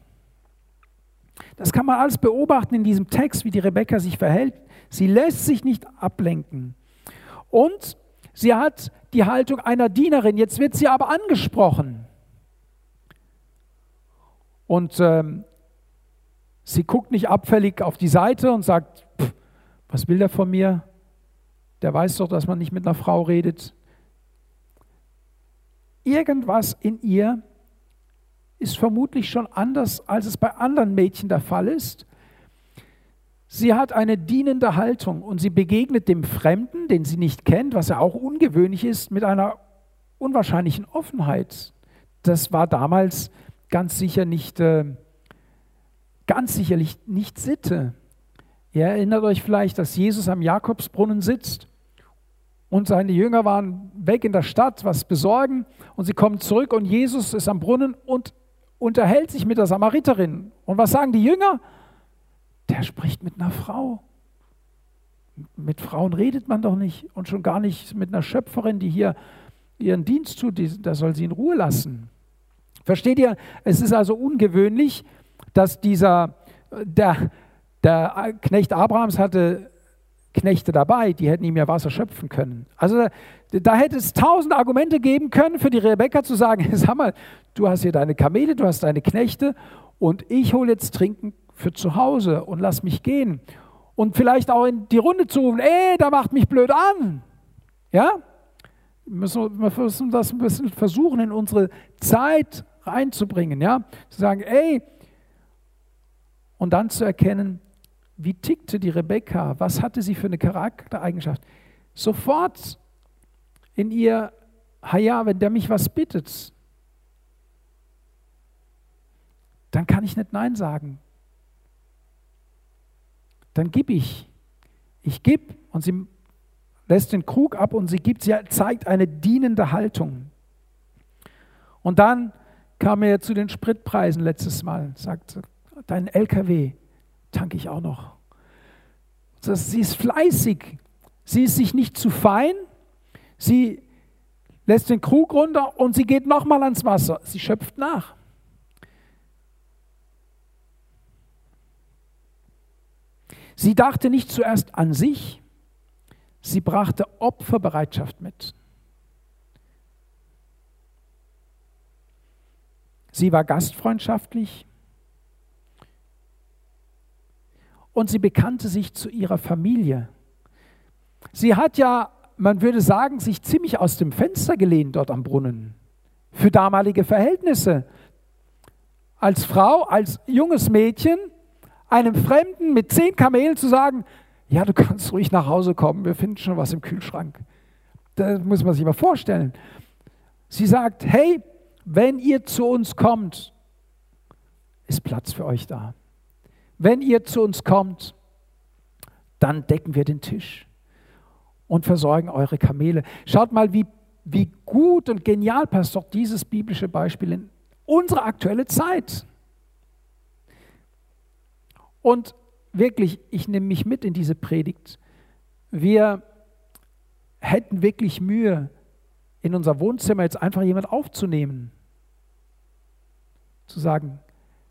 Das kann man alles beobachten in diesem Text, wie die Rebecca sich verhält. Sie lässt sich nicht ablenken. Und sie hat die Haltung einer Dienerin. Jetzt wird sie aber angesprochen. Und ähm, sie guckt nicht abfällig auf die Seite und sagt, was will der von mir? Der weiß doch, dass man nicht mit einer Frau redet. Irgendwas in ihr ist vermutlich schon anders, als es bei anderen Mädchen der Fall ist. Sie hat eine dienende Haltung und sie begegnet dem Fremden, den sie nicht kennt, was ja auch ungewöhnlich ist, mit einer unwahrscheinlichen Offenheit. Das war damals ganz sicher nicht, äh, ganz sicherlich nicht Sitte. Ihr erinnert euch vielleicht, dass Jesus am Jakobsbrunnen sitzt und seine Jünger waren weg in der Stadt, was besorgen und sie kommen zurück und Jesus ist am Brunnen und unterhält sich mit der Samariterin. Und was sagen die Jünger? Der spricht mit einer Frau. Mit Frauen redet man doch nicht und schon gar nicht mit einer Schöpferin, die hier ihren Dienst tut, die, da soll sie in Ruhe lassen. Versteht ihr? Es ist also ungewöhnlich, dass dieser, der, der Knecht Abrahams hatte Knechte dabei, die hätten ihm ja Wasser schöpfen können. Also da, da hätte es tausend Argumente geben können für die Rebecca zu sagen, sag mal, du hast hier deine Kamele, du hast deine Knechte und ich hole jetzt Trinken für zu Hause und lass mich gehen. Und vielleicht auch in die Runde zu rufen, ey, da macht mich blöd an. Ja? Wir müssen, wir müssen das ein bisschen versuchen, in unsere Zeit reinzubringen. Ja? Zu sagen, ey, und dann zu erkennen, wie tickte die Rebecca, was hatte sie für eine Charaktereigenschaft. Sofort in ihr, ja, wenn der mich was bittet, dann kann ich nicht Nein sagen. Dann gib ich. Ich gebe und sie lässt den Krug ab und sie gibt, sie zeigt eine dienende Haltung. Und dann kam er zu den Spritpreisen letztes Mal, sagt, dein LKW tanke ich auch noch. Sie ist fleißig, sie ist sich nicht zu fein, sie lässt den Krug runter und sie geht nochmal ans Wasser, sie schöpft nach. Sie dachte nicht zuerst an sich, sie brachte Opferbereitschaft mit. Sie war gastfreundschaftlich und sie bekannte sich zu ihrer Familie. Sie hat ja, man würde sagen, sich ziemlich aus dem Fenster gelehnt dort am Brunnen. Für damalige Verhältnisse. Als Frau, als junges Mädchen, einem Fremden mit zehn Kamelen zu sagen, ja, du kannst ruhig nach Hause kommen, wir finden schon was im Kühlschrank. Das muss man sich mal vorstellen. Sie sagt, hey, wenn ihr zu uns kommt, ist Platz für euch da. Wenn ihr zu uns kommt, dann decken wir den Tisch und versorgen eure Kamele. Schaut mal, wie, wie gut und genial passt doch dieses biblische Beispiel in unsere aktuelle Zeit. Und wirklich, ich nehme mich mit in diese Predigt. Wir hätten wirklich Mühe, in unser Wohnzimmer jetzt einfach jemand aufzunehmen. Zu sagen,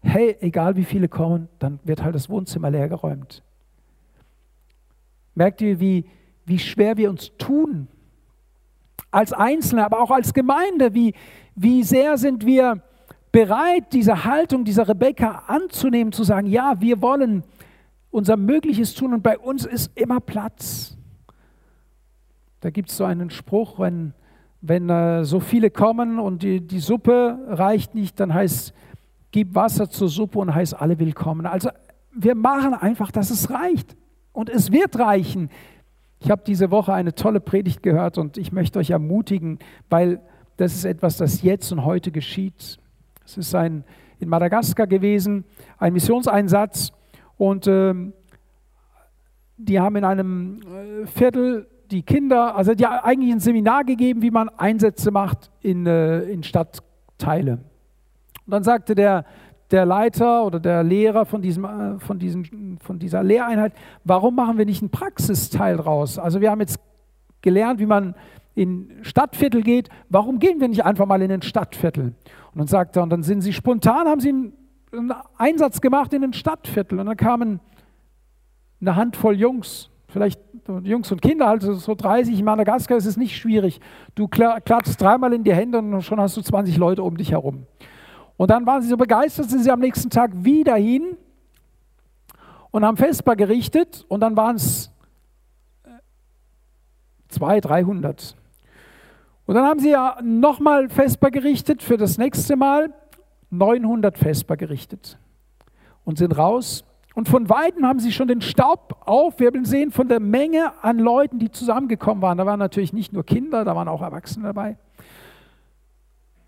hey, egal wie viele kommen, dann wird halt das Wohnzimmer leergeräumt. Merkt ihr, wie, wie schwer wir uns tun? Als Einzelne, aber auch als Gemeinde, wie, wie sehr sind wir bereit, diese Haltung dieser Rebecca anzunehmen, zu sagen, ja, wir wollen unser Mögliches tun und bei uns ist immer Platz. Da gibt es so einen Spruch, wenn, wenn äh, so viele kommen und die, die Suppe reicht nicht, dann heißt, gib Wasser zur Suppe und heißt alle willkommen. Also wir machen einfach, dass es reicht. Und es wird reichen. Ich habe diese Woche eine tolle Predigt gehört und ich möchte euch ermutigen, weil das ist etwas, das jetzt und heute geschieht. Es ist ein, in Madagaskar gewesen, ein Missionseinsatz und ähm, die haben in einem äh, Viertel die Kinder, also die haben eigentlich ein Seminar gegeben, wie man Einsätze macht in, äh, in Stadtteile. Und dann sagte der, der Leiter oder der Lehrer von, diesem, äh, von, diesem, von dieser Lehreinheit, warum machen wir nicht einen Praxisteil draus? Also wir haben jetzt gelernt, wie man in Stadtviertel geht, warum gehen wir nicht einfach mal in ein Stadtviertel? Und dann sagt er, und dann sind sie spontan, haben sie einen, einen Einsatz gemacht in ein Stadtviertel. Und dann kamen eine Handvoll Jungs, vielleicht Jungs und Kinder, also so 30 in Madagaskar ist es nicht schwierig. Du klatschst dreimal in die Hände und schon hast du 20 Leute um dich herum. Und dann waren sie so begeistert, sind sie am nächsten Tag wieder hin und haben Vesper gerichtet und dann waren es 200, 300. Und dann haben sie ja nochmal Vesper gerichtet für das nächste Mal, 900 Vesper gerichtet und sind raus. Und von Weitem haben sie schon den Staub aufwirbeln sehen von der Menge an Leuten, die zusammengekommen waren. Da waren natürlich nicht nur Kinder, da waren auch Erwachsene dabei.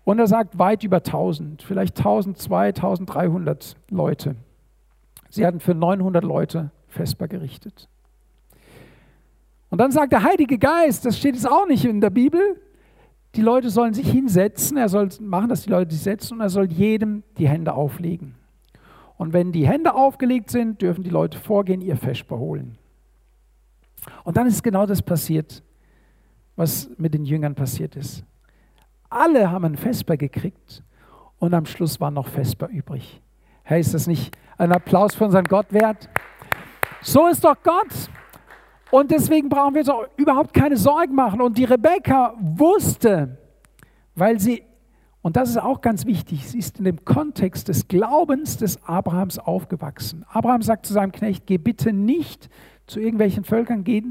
Und er sagt weit über 1000, vielleicht 1200, 1300 Leute. Sie hatten für 900 Leute Vesper gerichtet. Und dann sagt der Heilige Geist, das steht jetzt auch nicht in der Bibel, die Leute sollen sich hinsetzen, er soll machen, dass die Leute sich setzen und er soll jedem die Hände auflegen. Und wenn die Hände aufgelegt sind, dürfen die Leute vorgehen, ihr Vesper holen. Und dann ist genau das passiert, was mit den Jüngern passiert ist. Alle haben ein Vesper gekriegt und am Schluss war noch Vesper übrig. Hey, ist das nicht ein Applaus für unseren Gott wert? So ist doch Gott. Und deswegen brauchen wir uns auch überhaupt keine Sorgen machen. Und die Rebecca wusste, weil sie, und das ist auch ganz wichtig, sie ist in dem Kontext des Glaubens des Abrahams aufgewachsen. Abraham sagt zu seinem Knecht, geh bitte nicht zu irgendwelchen Völkern, geh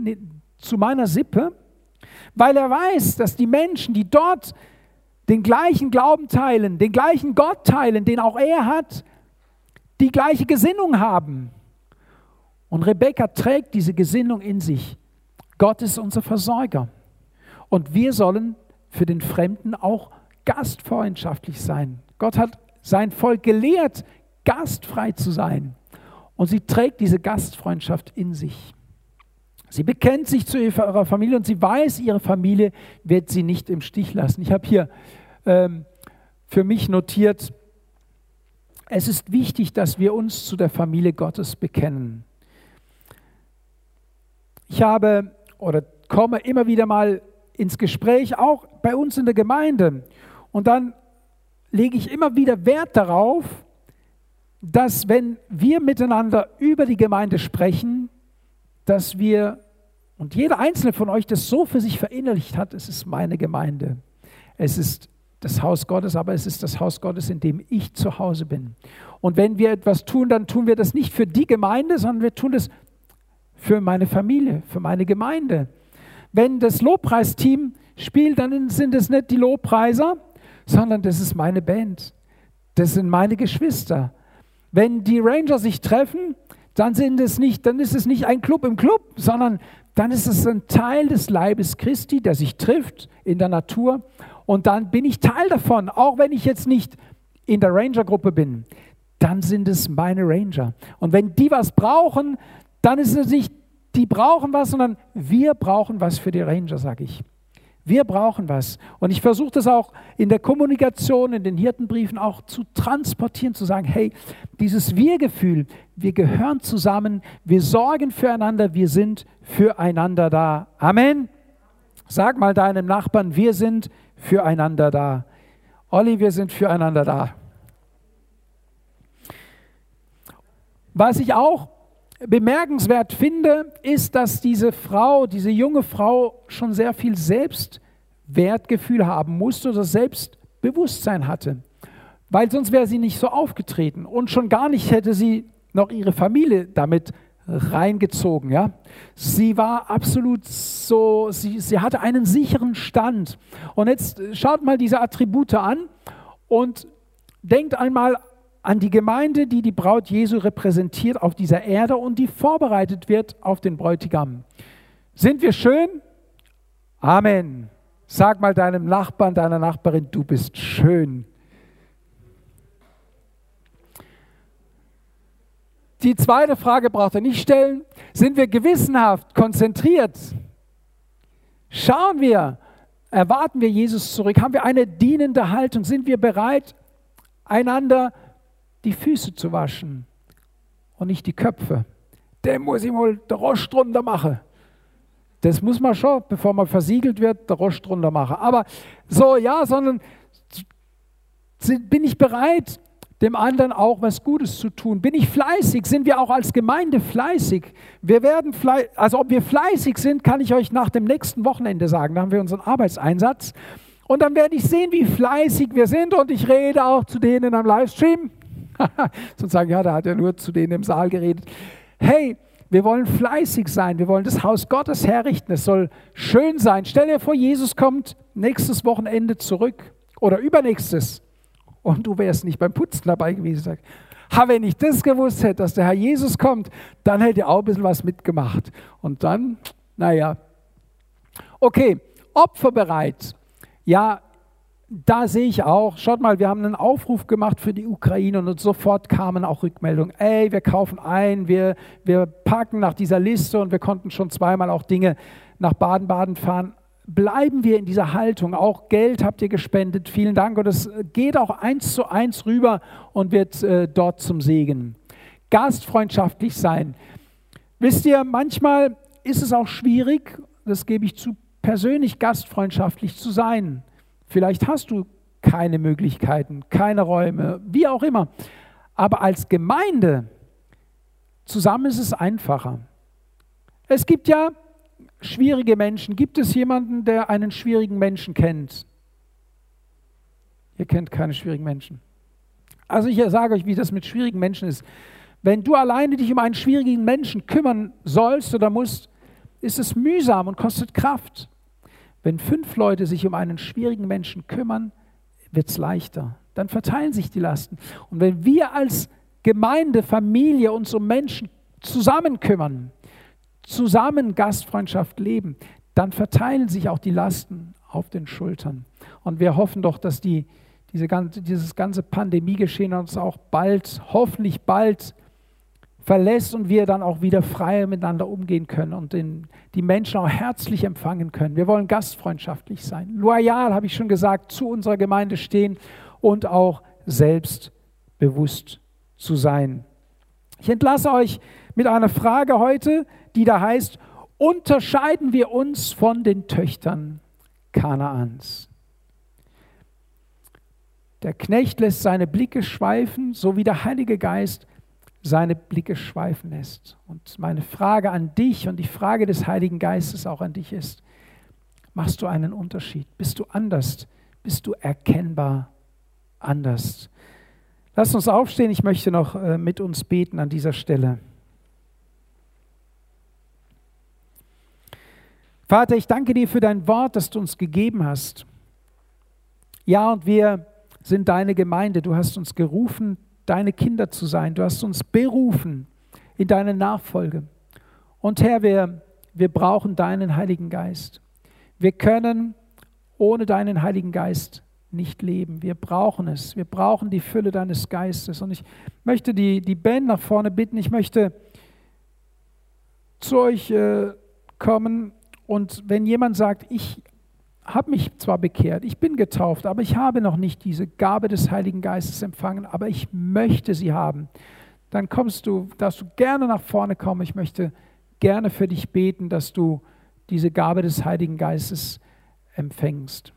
zu meiner Sippe, weil er weiß, dass die Menschen, die dort den gleichen Glauben teilen, den gleichen Gott teilen, den auch er hat, die gleiche Gesinnung haben. Und Rebekka trägt diese Gesinnung in sich. Gott ist unser Versorger. Und wir sollen für den Fremden auch gastfreundschaftlich sein. Gott hat sein Volk gelehrt, gastfrei zu sein. Und sie trägt diese Gastfreundschaft in sich. Sie bekennt sich zu ihrer Familie und sie weiß, ihre Familie wird sie nicht im Stich lassen. Ich habe hier ähm, für mich notiert, es ist wichtig, dass wir uns zu der Familie Gottes bekennen. Ich habe oder komme immer wieder mal ins Gespräch, auch bei uns in der Gemeinde. Und dann lege ich immer wieder Wert darauf, dass wenn wir miteinander über die Gemeinde sprechen, dass wir, und jeder einzelne von euch das so für sich verinnerlicht hat, es ist meine Gemeinde. Es ist das Haus Gottes, aber es ist das Haus Gottes, in dem ich zu Hause bin. Und wenn wir etwas tun, dann tun wir das nicht für die Gemeinde, sondern wir tun das für meine Familie, für meine Gemeinde. Wenn das Lobpreisteam spielt, dann sind es nicht die Lobpreiser, sondern das ist meine Band. Das sind meine Geschwister. Wenn die Ranger sich treffen, dann sind es nicht, dann ist es nicht ein Club im Club, sondern dann ist es ein Teil des Leibes Christi, der sich trifft in der Natur. Und dann bin ich Teil davon, auch wenn ich jetzt nicht in der Ranger-Gruppe bin. Dann sind es meine Ranger. Und wenn die was brauchen, dann ist es nicht, die brauchen was, sondern wir brauchen was für die Ranger, sage ich. Wir brauchen was. Und ich versuche das auch in der Kommunikation, in den Hirtenbriefen auch zu transportieren, zu sagen, hey, dieses Wir-Gefühl, wir gehören zusammen, wir sorgen füreinander, wir sind füreinander da. Amen. Sag mal deinem Nachbarn, wir sind füreinander da. Olli, wir sind füreinander da. Was ich auch bemerkenswert finde, ist, dass diese Frau, diese junge Frau schon sehr viel Selbstwertgefühl haben musste oder Selbstbewusstsein hatte. Weil sonst wäre sie nicht so aufgetreten und schon gar nicht hätte sie noch ihre Familie damit reingezogen. Ja? Sie war absolut so, sie, sie hatte einen sicheren Stand. Und jetzt schaut mal diese Attribute an und denkt einmal an die Gemeinde, die die Braut Jesu repräsentiert auf dieser Erde und die vorbereitet wird auf den Bräutigam. Sind wir schön? Amen. Sag mal deinem Nachbarn, deiner Nachbarin, du bist schön. Die zweite Frage braucht er nicht stellen. Sind wir gewissenhaft, konzentriert? Schauen wir, erwarten wir Jesus zurück? Haben wir eine dienende Haltung? Sind wir bereit, einander zu die Füße zu waschen und nicht die Köpfe. Der muss ich mal der Rost drunter machen. Das muss man schon, bevor man versiegelt wird, der Rost drunter machen. Aber so, ja, sondern bin ich bereit, dem anderen auch was Gutes zu tun? Bin ich fleißig? Sind wir auch als Gemeinde fleißig? Wir werden fleißig, also ob wir fleißig sind, kann ich euch nach dem nächsten Wochenende sagen. Da haben wir unseren Arbeitseinsatz. Und dann werde ich sehen, wie fleißig wir sind. Und ich rede auch zu denen am Livestream. Sonst sagen, ja, da hat er nur zu denen im Saal geredet. Hey, wir wollen fleißig sein, wir wollen das Haus Gottes herrichten, es soll schön sein. Stell dir vor, Jesus kommt nächstes Wochenende zurück oder übernächstes und du wärst nicht beim Putzen dabei gewesen. Ha, wenn ich das gewusst hätte, dass der Herr Jesus kommt, dann hätte er auch ein bisschen was mitgemacht. Und dann, naja, okay, opferbereit. Ja, da sehe ich auch, schaut mal, wir haben einen Aufruf gemacht für die Ukraine und sofort kamen auch Rückmeldungen, ey, wir kaufen ein, wir, wir packen nach dieser Liste und wir konnten schon zweimal auch Dinge nach Baden-Baden fahren, bleiben wir in dieser Haltung. Auch Geld habt ihr gespendet. Vielen Dank. Und es geht auch eins zu eins rüber und wird äh, dort zum Segen. Gastfreundschaftlich sein. Wisst ihr, manchmal ist es auch schwierig, das gebe ich zu, persönlich gastfreundschaftlich zu sein. Vielleicht hast du keine Möglichkeiten, keine Räume, wie auch immer. Aber als Gemeinde zusammen ist es einfacher. Es gibt ja schwierige Menschen. Gibt es jemanden, der einen schwierigen Menschen kennt? Ihr kennt keine schwierigen Menschen. Also ich sage euch, wie das mit schwierigen Menschen ist. Wenn du alleine dich um einen schwierigen Menschen kümmern sollst oder musst, ist es mühsam und kostet Kraft. Wenn fünf Leute sich um einen schwierigen Menschen kümmern, wird es leichter. Dann verteilen sich die Lasten. Und wenn wir als Gemeinde, Familie uns um Menschen zusammen kümmern, zusammen Gastfreundschaft leben, dann verteilen sich auch die Lasten auf den Schultern. Und wir hoffen doch, dass die, diese ganze, dieses ganze Pandemiegeschehen uns auch bald, hoffentlich bald verlässt und wir dann auch wieder frei miteinander umgehen können und den, die Menschen auch herzlich empfangen können. Wir wollen gastfreundschaftlich sein, loyal, habe ich schon gesagt, zu unserer Gemeinde stehen und auch selbstbewusst zu sein. Ich entlasse euch mit einer Frage heute, die da heißt, unterscheiden wir uns von den Töchtern Kanaans? Der Knecht lässt seine Blicke schweifen, so wie der Heilige Geist seine Blicke schweifen lässt. Und meine Frage an dich und die Frage des Heiligen Geistes auch an dich ist, machst du einen Unterschied? Bist du anders? Bist du erkennbar anders? Lass uns aufstehen, ich möchte noch äh, mit uns beten an dieser Stelle. Vater, ich danke dir für dein Wort, das du uns gegeben hast. Ja, und wir sind deine Gemeinde. Du hast uns gerufen, deine Kinder zu sein. Du hast uns berufen in deine Nachfolge. Und Herr, wir, wir brauchen deinen Heiligen Geist. Wir können ohne deinen Heiligen Geist nicht leben. Wir brauchen es. Wir brauchen die Fülle deines Geistes. Und ich möchte die, die Band nach vorne bitten. Ich möchte zu euch äh, kommen und wenn jemand sagt, ich habe mich zwar bekehrt, ich bin getauft, aber ich habe noch nicht diese Gabe des Heiligen Geistes empfangen, aber ich möchte sie haben, dann kommst du, darfst du gerne nach vorne kommen. Ich möchte gerne für dich beten, dass du diese Gabe des Heiligen Geistes empfängst.